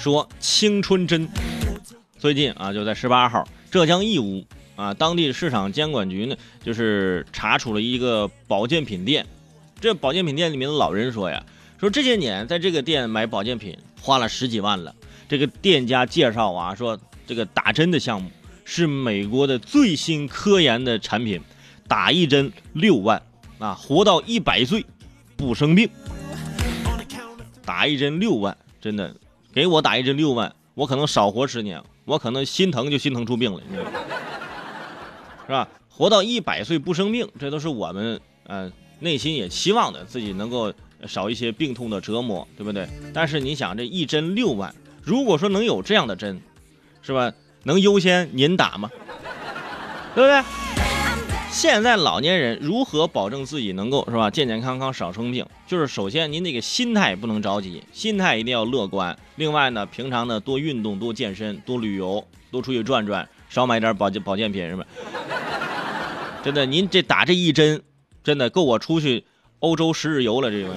说青春针。最近啊，就在十八号，浙江义乌啊，当地市场监管局呢，就是查处了一个保健品店。这保健品店里面的老人说呀，说这些年在这个店买保健品花了十几万了。这个店家介绍啊，说这个打针的项目是美国的最新科研的产品，打一针六万啊，活到一百岁不生病。打一针六万，真的，给我打一针六万，我可能少活十年，我可能心疼就心疼出病了，是吧？活到一百岁不生病，这都是我们呃内心也期望的，自己能够少一些病痛的折磨，对不对？但是你想，这一针六万，如果说能有这样的针，是吧？能优先您打吗？对不对？现在老年人如何保证自己能够是吧健健康康少生病？就是首先您那个心态不能着急，心态一定要乐观。另外呢，平常呢多运动、多健身、多旅游、多出去转转，少买点保健保健品，什么？真的，您这打这一针，真的够我出去欧洲十日游了。这个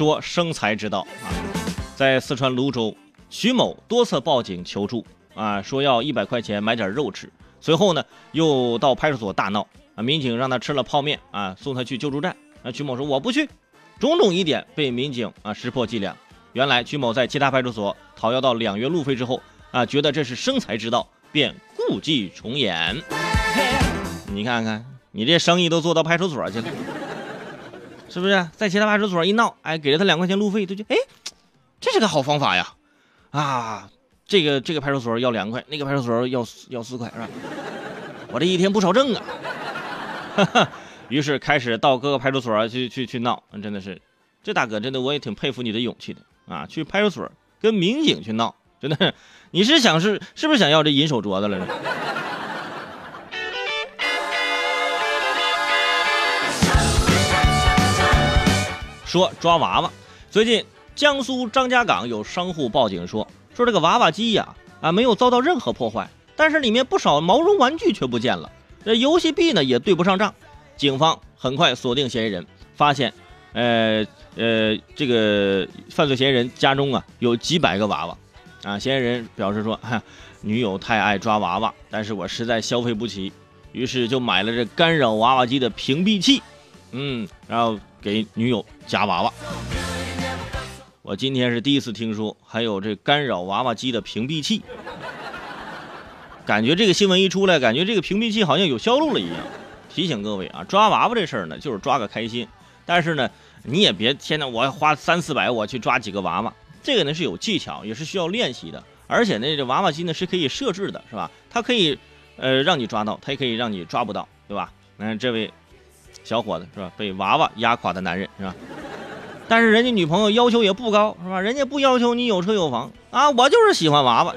说生财之道啊，在四川泸州，徐某多次报警求助啊，说要一百块钱买点肉吃。随后呢，又到派出所大闹啊，民警让他吃了泡面啊，送他去救助站。啊，徐某说我不去，种种疑点被民警啊识破伎俩。原来徐某在其他派出所讨要到两元路费之后啊，觉得这是生财之道，便故伎重演。你看看，你这生意都做到派出所去了。是不是在其他派出所一闹，哎，给了他两块钱路费，他就哎，这是个好方法呀，啊，这个这个派出所要两块，那个派出所要要四块，是吧？我这一天不少挣啊，于是开始到各个派出所去去去闹，真的是，这大哥真的我也挺佩服你的勇气的啊，去派出所跟民警去闹，真的，你是想是是不是想要这银手镯子了？说抓娃娃，最近江苏张家港有商户报警说，说这个娃娃机呀啊没有遭到任何破坏，但是里面不少毛绒玩具却不见了，这游戏币呢也对不上账。警方很快锁定嫌疑人，发现，呃呃这个犯罪嫌疑人家中啊有几百个娃娃，啊嫌疑人表示说，哈女友太爱抓娃娃，但是我实在消费不起，于是就买了这干扰娃娃机的屏蔽器，嗯，然后。给女友夹娃娃，我今天是第一次听说还有这干扰娃娃机的屏蔽器，感觉这个新闻一出来，感觉这个屏蔽器好像有销路了一样。提醒各位啊，抓娃娃这事儿呢，就是抓个开心，但是呢，你也别现在我花三四百我去抓几个娃娃，这个呢是有技巧，也是需要练习的，而且呢，这娃娃机呢是可以设置的，是吧？它可以呃让你抓到，它也可以让你抓不到，对吧？那这位。小伙子是吧？被娃娃压垮的男人是吧？但是人家女朋友要求也不高是吧？人家不要求你有车有房啊，我就是喜欢娃娃。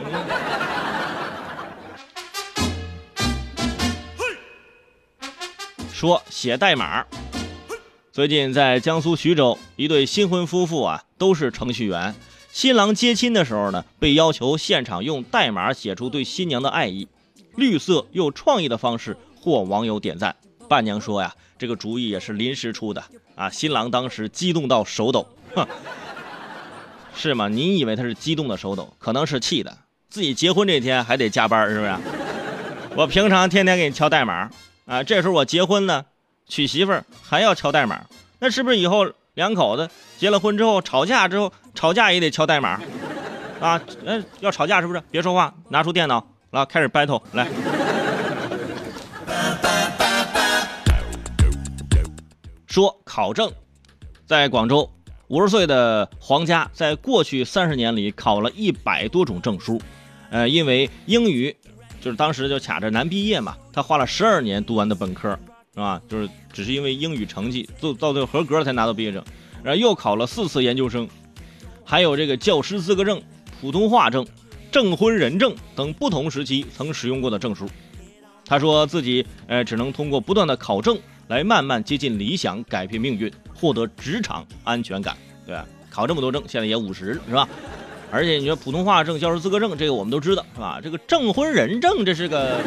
说写代码。最近在江苏徐州，一对新婚夫妇啊，都是程序员。新郎接亲的时候呢，被要求现场用代码写出对新娘的爱意，绿色又创意的方式获网友点赞。伴娘说呀。这个主意也是临时出的啊！新郎当时激动到手抖，哼，是吗？你以为他是激动的手抖，可能是气的。自己结婚这天还得加班，是不是？我平常天天给你敲代码啊，这时候我结婚呢，娶媳妇儿还要敲代码，那是不是以后两口子结了婚之后吵架之后吵架也得敲代码啊？嗯，要吵架是不是？别说话，拿出电脑来开始 battle 来。说考证，在广州，五十岁的黄佳在过去三十年里考了一百多种证书，呃，因为英语就是当时就卡着难毕业嘛，他花了十二年读完的本科，是吧？就是只是因为英语成绩做到最后合格才拿到毕业证，然后又考了四次研究生，还有这个教师资格证、普通话证、证婚人证等不同时期曾使用过的证书。他说自己呃只能通过不断的考证。来慢慢接近理想，改变命运，获得职场安全感，对吧？考这么多证，现在也五十了，是吧？而且你说普通话证、教师资格证，这个我们都知道，是吧？这个证婚人证，这是个，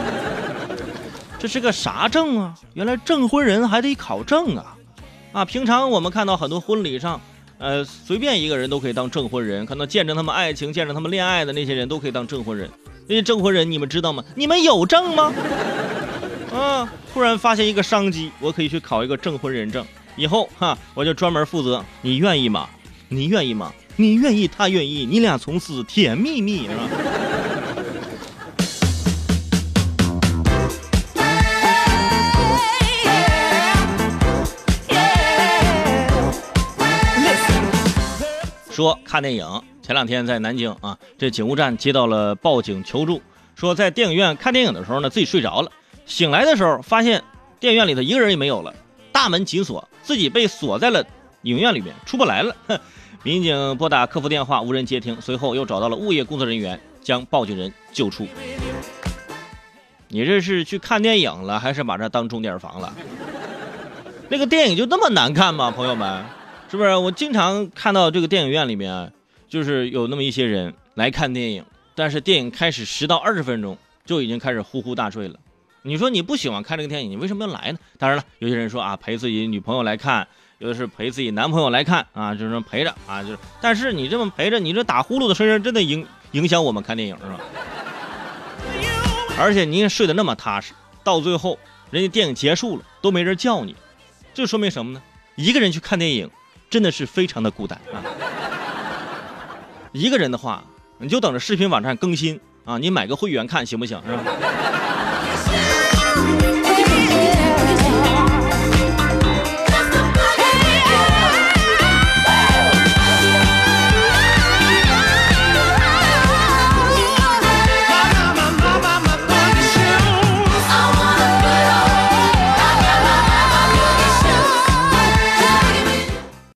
这是个啥证啊？原来证婚人还得考证啊！啊，平常我们看到很多婚礼上，呃，随便一个人都可以当证婚人，看到见证他们爱情、见证他们恋爱的那些人都可以当证婚人。那些证婚人，你们知道吗？你们有证吗？啊！突然发现一个商机，我可以去考一个证婚人证，以后哈，我就专门负责。你愿意吗？你愿意吗？你愿意，他愿意，你俩从此甜蜜蜜，是吧？说看电影，前两天在南京啊，这警务站接到了报警求助，说在电影院看电影的时候呢，自己睡着了，醒来的时候发现电影院里头一个人也没有了，大门紧锁，自己被锁在了影院里面，出不来了。民警拨打客服电话，无人接听，随后又找到了物业工作人员，将报警人救出。你这是去看电影了，还是把这当钟点房了？那个电影就那么难看吗，朋友们？是不是？我经常看到这个电影院里面，就是有那么一些人来看电影，但是电影开始十到二十分钟就已经开始呼呼大睡了。你说你不喜欢看这个电影，你为什么要来呢？当然了，有些人说啊，陪自己女朋友来看，有的是陪自己男朋友来看啊，就是说陪着啊，就是。但是你这么陪着，你这打呼噜的声音真的影影响我们看电影是吧？而且您睡得那么踏实，到最后人家电影结束了都没人叫你，这说明什么呢？一个人去看电影。真的是非常的孤单啊！一个人的话，你就等着视频网站更新啊，你买个会员看行不行？是吧？